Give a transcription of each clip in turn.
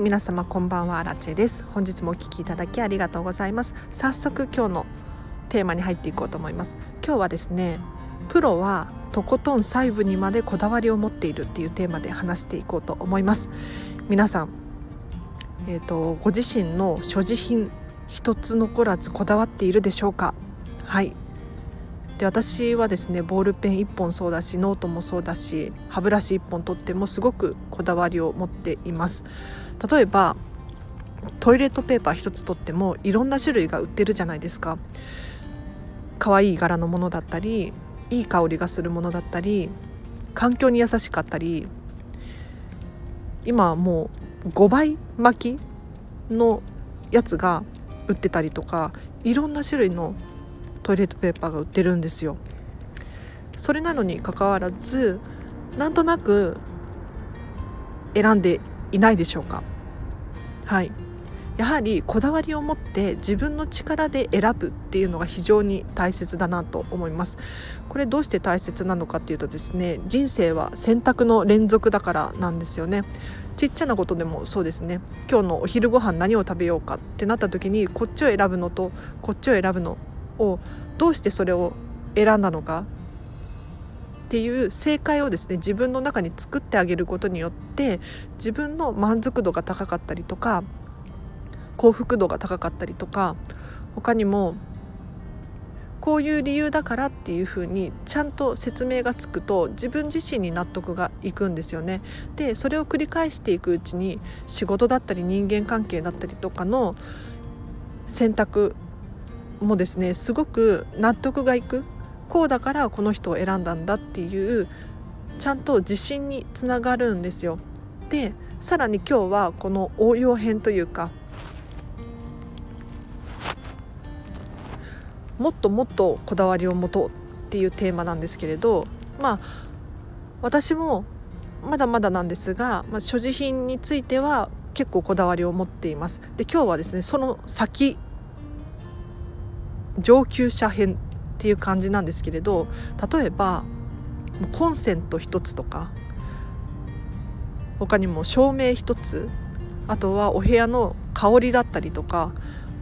皆様こんばんはアラチェです。本日もお聞きいただきありがとうございます。早速今日のテーマに入っていこうと思います。今日はですねプロはとことん細部にまでこだわりを持っているっていうテーマで話していこうと思います。皆さんえーと、ご自身の所持品一つ残らずこだわっているでしょうか？はい。で私はですねボールペン1本そうだしノートもそうだし歯ブラシ1本とってもすごくこだわりを持っています。例えばトイレットペーパー1つとってもいろんな種類が売ってるじゃないですか。可愛い柄のものだったりいい香りがするものだったり環境に優しかったり今はもう5倍巻きのやつが売ってたりとかいろんな種類のトイレットペーパーが売ってるんですよ。それなのにかかわらずなんとなく選んでいないでしょうか。はい。やはりこだわりを持って自分の力で選ぶっていうのが非常に大切だなと思います。これどうして大切なのかっていうとですね人生は選択の連続だからなんですよね。ちっちゃなことでもそうですね。今日のお昼ご飯何を食べようかってなった時にこっちを選ぶのとこっちを選ぶのをどうしてそれを選んだのかっていう正解をですね自分の中に作ってあげることによって自分の満足度が高かったりとか幸福度が高かったりとか他にもこういう理由だからっていうふうにちゃんと説明がつくと自分自身に納得がいくんですよね。でそれを繰り返していくうちに仕事だったり人間関係だったりとかの選択もですねすごく納得がいくこうだからこの人を選んだんだっていうちゃんと自信につながるんですよ。でさらに今日はこの応用編というかもっともっとこだわりを持とうっていうテーマなんですけれどまあ私もまだまだなんですが、まあ、所持品については結構こだわりを持っています。で今日はですねその先上級者編っていう感じなんですけれど例えばコンセント1つとか他にも照明1つあとはお部屋の香りだったりとか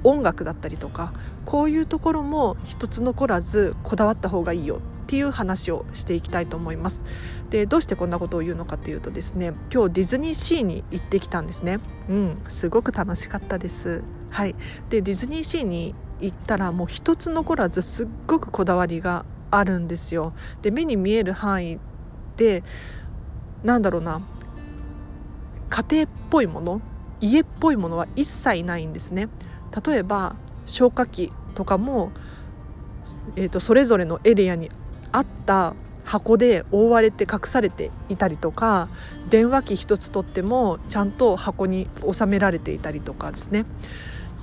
音楽だったりとかこういうところも一つ残らずこだわった方がいいよっていう話をしていきたいと思います。でどうしてこんなことを言うのかというとですね今日ディズニーシーに行ってきたんですね。うんすごく楽しかったです。はい。でディズニーシーに行ったらもう一つ残らずすっごくこだわりがあるんですよ。で目に見える範囲でなんだろうな家庭っぽいもの家っぽいものは一切ないんですね。例えば消火器とかも、えーと、それぞれのエリアにあった箱で覆われて隠されていたりとか電話機一つとってもちゃんと箱に収められていたりとかですね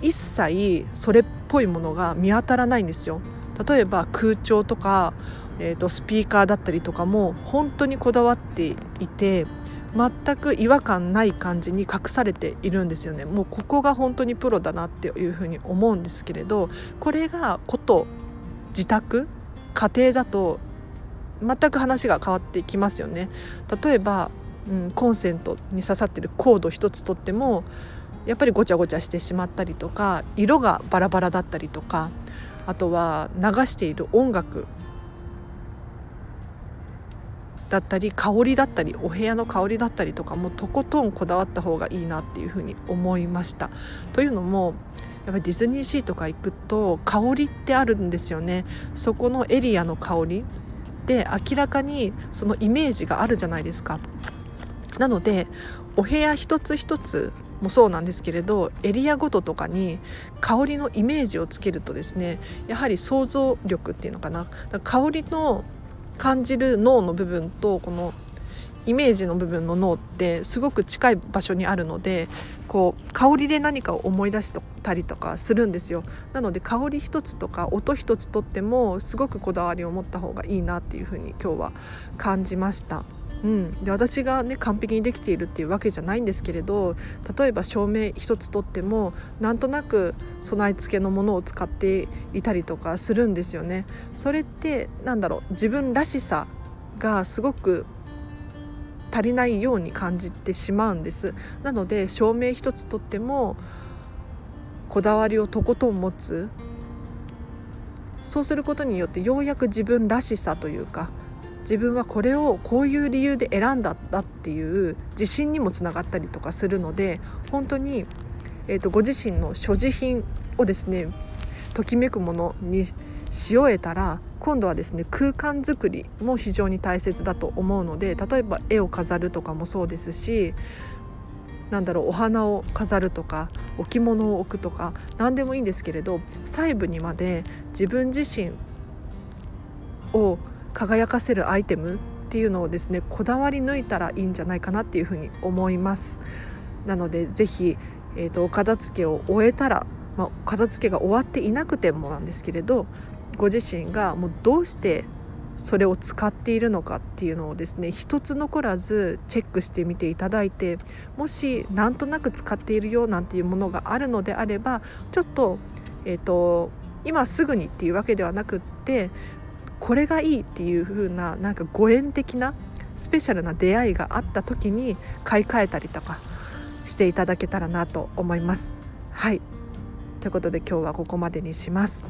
一切それっぽいものが見当たらないんですよ。例えば空調とか、えーと、スピーカーだったりとかも本当にこだわっていて全く違和感ない感じに隠されているんですよね。もうここが本当にプロだなっていうふうに思うんですけれどこれがこと自宅家庭だと全く話が変わってきますよね。例えば、うん、コンセントに刺さってるコード一つとってもやっぱりごちゃごちゃしてしまったりとか色がバラバラだったりとかあとは流している音楽だったり香りだったりお部屋の香りだったりとかもとことんこだわった方がいいなっていうふうに思いました。というのもやっぱりディズニーシーとか行くと香りってあるんですよね。そこのエリアの香りで明らかにそのイメージがあるじゃないですか。なのでお部屋一つ一つもそうなんですけれどエリアごととかに香りのイメージをつけるとですねやはり想像力っていうのかな香りの感じる脳の部分とこのイメージの部分の脳ってすごく近い場所にあるのでこう香りで何かを思い出したりとかするんですよなので香り一つとか音一つとってもすごくこだわりを持った方がいいなっていうふうに今日は感じました。うん、で私がね完璧にできているっていうわけじゃないんですけれど例えば照明一つとってもなんとなく備え付けのものを使っていたりとかするんですよね。それってなんだろう自分らしさがすごく足りないように感じてしまうんです。なので照明一つとってもこだわりをとことん持つ。そうすることによってようやく自分らしさというか自分はこれをこういう理由で選んだだっていう自信にもつながったりとかするので本当に、えーと、ご自身の所持品をですねときめくものにし終えたら今度はですね空間づくりも非常に大切だと思うので例えば絵を飾るとかもそうですしなんだろうお花を飾るとか置物を置くとか何でもいいんですけれど細部にまで自分自身を輝かせるアイテムっていうのをですねこだわり抜いたらいいんじゃないかなっていうふうに思います。なのでぜひ、えーと、お片付けを終えたら、まあ、片付けが終わっていなくてもなんですけれどご自身がもうどうしてそれを使っているのかっていうのをですね一つ残らずチェックしてみていただいてもしなんとなく使っているよなんていうものがあるのであればちょっと,、えーと今すぐにっていうわけではなくってこれがいいっていう風ななんかご縁的なスペシャルな出会いがあった時に買い替えたりとかしていただけたらなと思います。はいということで今日はここまでにします。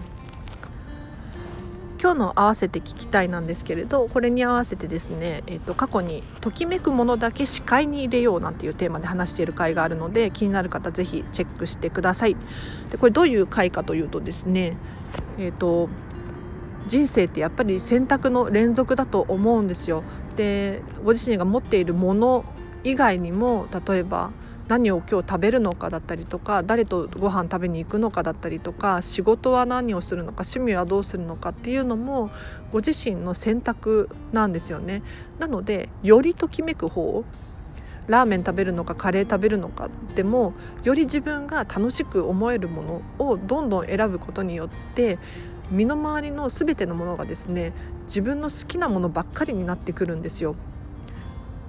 今日の合わせて聞きたいなんですけれどこれに合わせてですね、えーと、過去に「ときめくものだけ視界に入れよう」なんていうテーマで話している回があるので気になる方是非チェックしてください。でこれどういう回かというとですねえっ、ー、と人生ってやっぱり選択の連続だと思うんですよ。でご自身が持っているもの以外にも例えば何を今日食べるのかだったりとか誰とご飯食べに行くのかだったりとか仕事は何をするのか趣味はどうするのかっていうのもご自身の選択なんですよね。なのでよりときめく方ラーメン食べるのかカレー食べるのかでもより自分が楽しく思えるものをどんどん選ぶことによって身の回りの全てのものがですね自分の好きなものばっかりになってくるんですよ。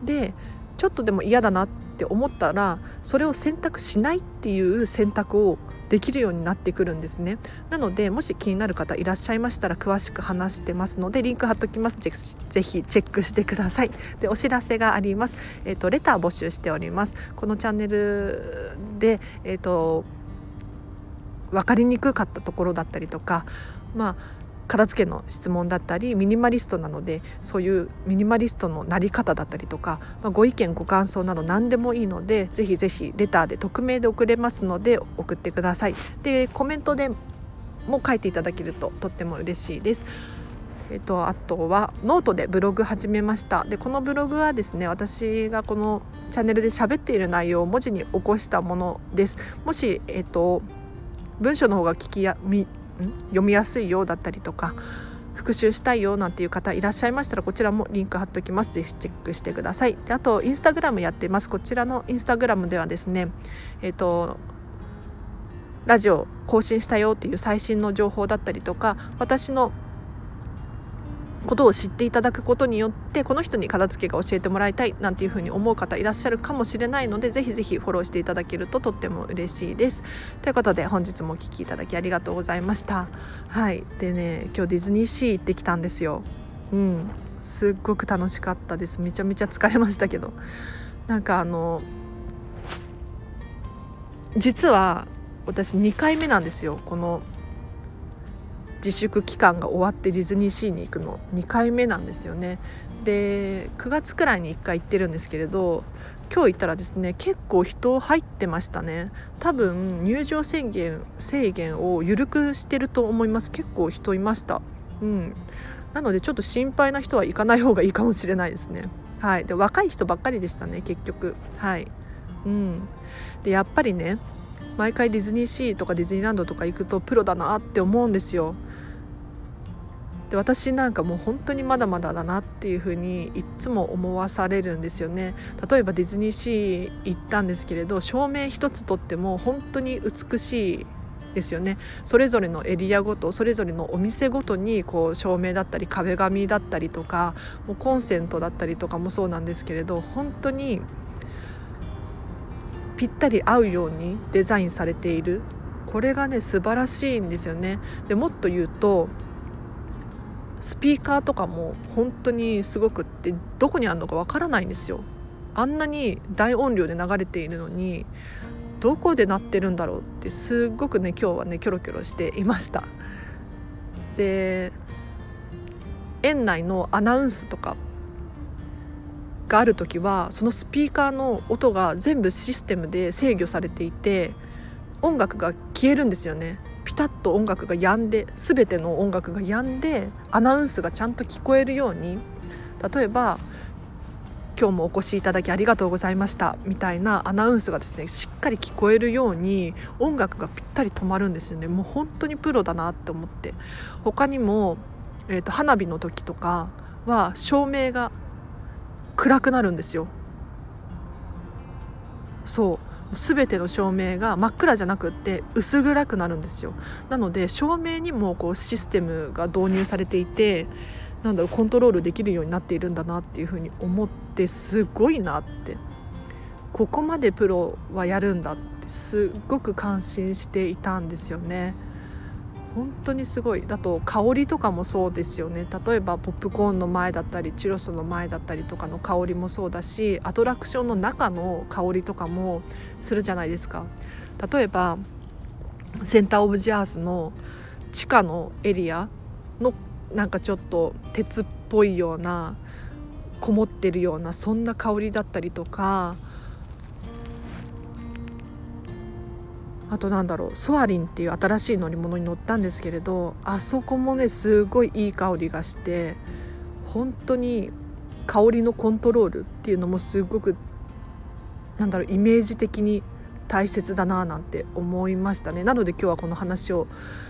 でちょっとでも嫌だなって思ったらそれを選択しないっていう選択をできるようになってくるんですね。なのでもし気になる方いらっしゃいましたら詳しく話してますのでリンク貼っときます。ぜぜひチェックしてください。でお知らせがあります。えっ、ー、とレター募集しております。このチャンネルでえっ、ー、と分かりにくかったところだったりとかまあ片付けの質問だったりミニマリストなのでそういうミニマリストのなり方だったりとか、まあ、ご意見ご感想など何でもいいのでぜひぜひレターで匿名で送れますので送ってください。でコメントでも書いていただけるととっても嬉しいです。えっと、あとはノートでブログ始めました。でこのブログはですね私がこのチャンネルで喋っている内容を文字に起こしたものです。もし、えっと、文章の方が聞きやみ読みやすいようだったりとか復習したいよなんていう方いらっしゃいましたらこちらもリンク貼っておきます。ぜひチェックしてください。であとインスタグラムやってます。こちらのインスタグラムではですねえっ、ー、とラジオ更新したよっていう最新の情報だったりとか私のことを知っていただくことによってこの人に片付けが教えてもらいたいなんていうふうに思う方いらっしゃるかもしれないのでぜひぜひフォローしていただけるととっても嬉しいです。ということで本日もお聴きいただきありがとうございました。はいでね今日ディズニーシー行ってきたんですよ。うんすっごく楽しかったですめちゃめちゃ疲れましたけどなんかあの実は私2回目なんですよこの自粛期間が終わってディズニーシーに行くの2回目なんですよね。で9月くらいに1回行ってるんですけれど今日行ったらですね結構人入ってましたね。多分入場制限制限を緩くしてると思います。結構人いました。うん。なのでちょっと心配な人は行かない方がいいかもしれないですね。はい。で若い人ばっかりでしたね結局。はい。うん。でやっぱりね毎回ディズニーシーとかディズニーランドとか行くとプロだなって思うんですよ。で私なんかもう本当にまだまだだなっていうふうにいつも思わされるんですよね。例えばディズニーシー行ったんですけれど照明一つとっても本当に美しいですよね。それぞれのエリアごとそれぞれのお店ごとにこう照明だったり壁紙だったりとかもうコンセントだったりとかもそうなんですけれど本当にぴったり合うようにデザインされている。これがね素晴らしいんですよね。でもっと言うとスピーカーとかも本当にすごくってどこにあるのかわからないんですよ。あんなに大音量で流れているのにどこで鳴ってるんだろうってすっごくね今日はねキョロキョロしていました。で園内のアナウンスとかがある時はそのスピーカーの音が全部システムで制御されていて音楽が消えるんですよね。ピタッと音楽が止んで全ての音楽が止んでアナウンスがちゃんと聞こえるように例えば「今日もお越しいただきありがとうございました」みたいなアナウンスがですねしっかり聞こえるように音楽がぴったり止まるんですよね。もう本当にプロだなって思って。他にも、えーと花火の時とかは照明が暗くなるんですよ。そう。全ての照明が真っ暗じゃなくって薄暗くなるんですよなので照明にもこうシステムが導入されていてなんだろうコントロールできるようになっているんだなっていうふうに思ってすごいなってここまでプロはやるんだってすっごく感心していたんですよね。本当にすごい。だと香りとかもそうですよね。例えばポップコーンの前だったりチュロスの前だったりとかの香りもそうだしアトラクションの中の香りとかもするじゃないですか。例えばセンター・オブ・ジ・アースの地下のエリアのなんかちょっと鉄っぽいようなこもってるようなそんな香りだったりとかあとなんだろうソアリンっていう新しい乗り物に乗ったんですけれどあそこもねすごいいい香りがして本当に香りのコントロールっていうのもすごくなんだろうイメージ的に大切だななんて思いましたね。なので今日はこの話を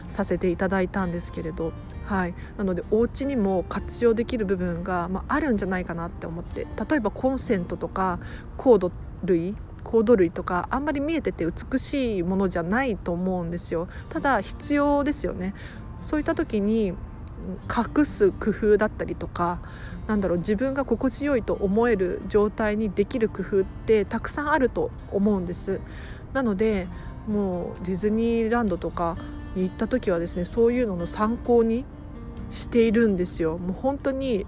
させていただいたんですけれどはい。なのでお家にも活用できる部分が、まあ、あるんじゃないかなって思って例えばコンセントとかコード類コード類とかあんまり見えてて美しいものじゃないと思うんですよ。ただ必要ですよね。そういった時に隠す工夫だったりとかなんだろう自分が心地よいと思える状態にできる工夫ってたくさんあると思うんです。なのでもうディズニーランドとかに行った時はですねそういうのの参考にしているんですよ。もう本当に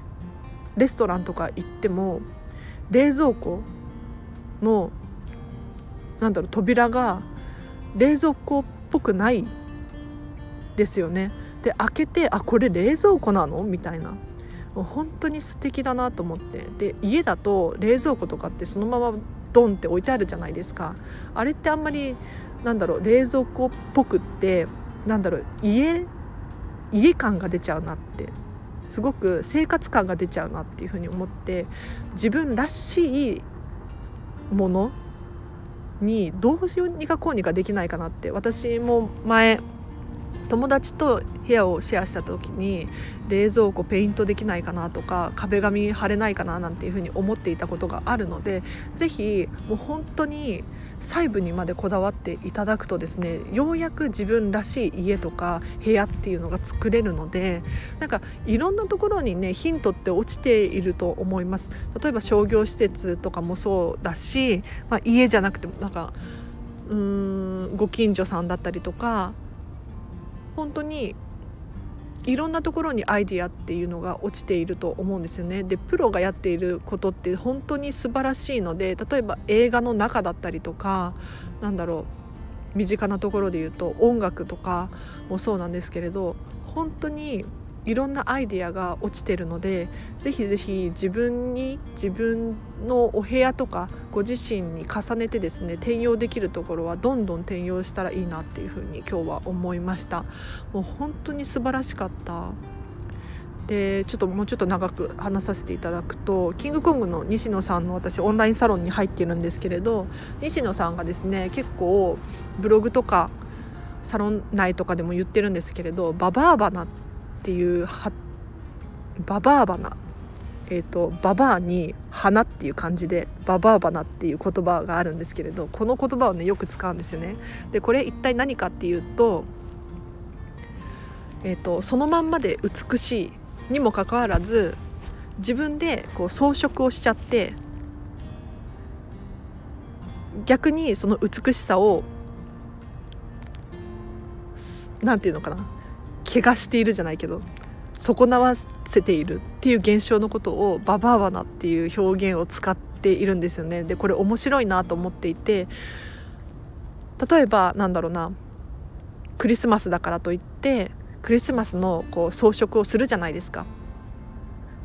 レストランとか行っても冷蔵庫のなんだろう扉が冷蔵庫っぽくないですよね。で開けてあこれ冷蔵庫なの？みたいな。もう本当に素敵だなと思って。で家だと冷蔵庫とかってそのままドンって置いてあるじゃないですか。あれってあんまりなんだろう冷蔵庫っぽくってなんだろう家家感が出ちゃうなって。すごく生活感が出ちゃうなっていうふうに思って自分らしいものにどうにかこうにかできないかなって私も前友達と部屋をシェアした時に冷蔵庫ペイントできないかなとか壁紙貼れないかななんていうふうに思っていたことがあるので是非もう本当に細部にまでこだわっていただくとですねようやく自分らしい家とか部屋っていうのが作れるのでなんかいろんなところにねヒントって落ちていると思います。例えば商業施設とかもそうだし、まあ、家じゃなくてもなんかうーんご近所さんだったりとか本当にいろんなところにアイディアっていうのが落ちていると思うんですよね。でプロがやっていることって本当に素晴らしいので例えば映画の中だったりとかなんだろう身近なところで言うと音楽とかもそうなんですけれど本当にいろんなアイディアが落ちてるのでぜひぜひ自分に自分のお部屋とかご自身に重ねてですね転用できるところはどんどん転用したらいいなっていうふうに今日は思いました。もう本当に素晴らしかった。でちょっともうちょっと長く話させていただくとキングコングの西野さんの私オンラインサロンに入ってるんですけれど西野さんがですね結構ブログとかサロン内とかでも言ってるんですけれどババアバナってっていうババアバナえーと、ババアに花っていう感じでババアバナっていう言葉があるんですけれどこの言葉をねよく使うんですよね。でこれ一体何かっていうと,、えーと、そのまんまで美しいにもかかわらず自分でこう装飾をしちゃって逆にその美しさを何て言うのかな怪我しているじゃないけど損なわせているっていう現象のことをババアバナっていう表現を使っているんですよね。でこれ面白いなと思っていて例えばなんだろうなクリスマスだからといってクリスマスのこう装飾をするじゃないですか。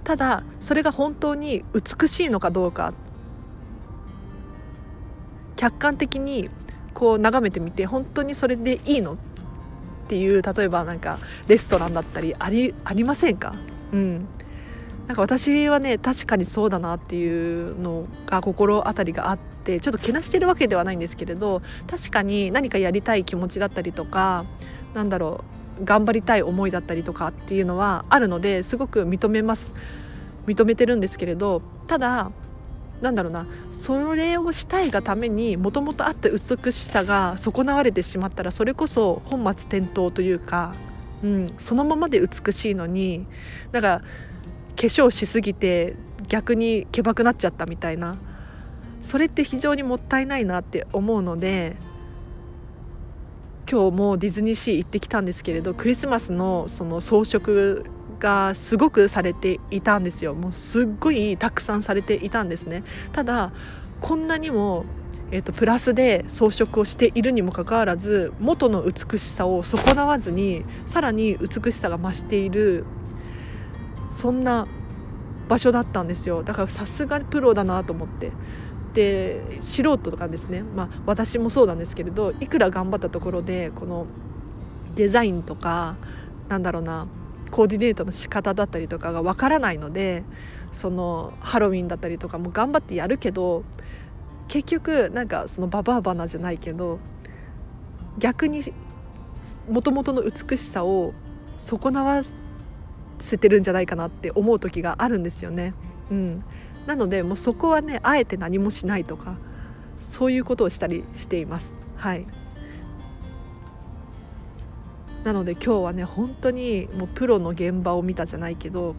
ただそれが本当に美しいのかどうか客観的にこう眺めてみて本当にそれでいいのっっていう例えばなんかレストランだったりありありませんか？うん。なんか私はね確かにそうだなっていうのが心当たりがあってちょっとけなしてるわけではないんですけれど確かに何かやりたい気持ちだったりとかなんだろう頑張りたい思いだったりとかっていうのはあるのですごく認めます。認めてるんですけれどただなんだろうな。それをしたいがためにもともとあった美しさが損なわれてしまったらそれこそ本末転倒というか、うん、そのままで美しいのにだか化粧しすぎて逆にけばくなっちゃったみたいな。それって非常にもったいないなって思うので今日もディズニーシー行ってきたんですけれどクリスマスのその装飾がすごくされていたんですよ。もうすっごいたくさんされていたんですね。ただこんなにもえーと、プラスで装飾をしているにもかかわらず元の美しさを損なわずにさらに美しさが増しているそんな場所だったんですよ。だからさすがプロだなと思って。で素人とかですね、まあ、私もそうなんですけれどいくら頑張ったところでこのデザインとかなんだろうなコーディネートの仕方だったりとかがわからないのでそのハロウィンだったりとかも頑張ってやるけど結局なんかそのババアバナじゃないけど逆にもともとの美しさを損なわせてるんじゃないかなって思う時があるんですよね。うん、なのでもうそこはねあえて何もしないとかそういうことをしたりしています。はいなので今日はね本当にもうプロの現場を見たじゃないけど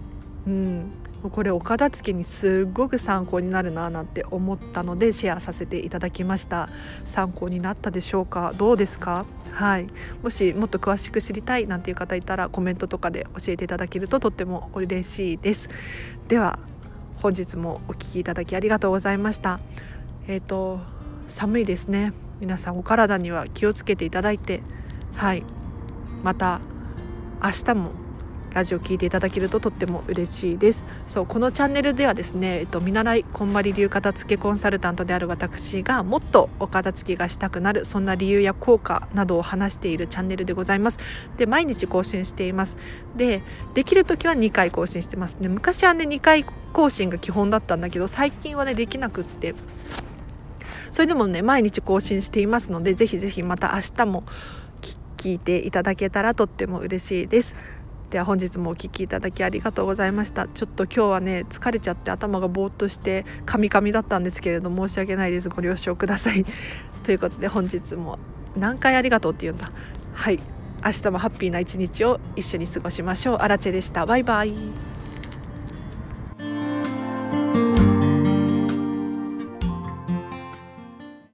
うんこれお片付けにすっごく参考になるななんて思ったのでシェアさせていただきました。参考になったでしょうか？どうですか？はい。もしもっと詳しく知りたいなんていう方いたらコメントとかで教えていただけるととっても嬉しいです。では本日もお聴きいただきありがとうございました。えっ、ー、と寒いですね。皆さんお体には気をつけていただいてはい。また明日もラジオ聞いていただけるととっても嬉しいです。そうこのチャンネルではですね、えっと、見習いこんまり流片付けコンサルタントである私がもっとお片付けがしたくなるそんな理由や効果などを話しているチャンネルでございます。で毎日更新しています。でできる時は2回更新してます。ね昔はね2回更新が基本だったんだけど最近はねできなくって。それでもね毎日更新していますのでぜひぜひまた明日も聞いていただけたらとっても嬉しいです。では本日もお聴きいただきありがとうございました。ちょっと今日はね疲れちゃって頭がぼーっとしてカミカミだったんですけれど申し訳ないです。ご了承ください。ということで本日も何回ありがとうって言うんだ。はい。明日もハッピーな一日を一緒に過ごしましょう。アラチェでした。バイバイ。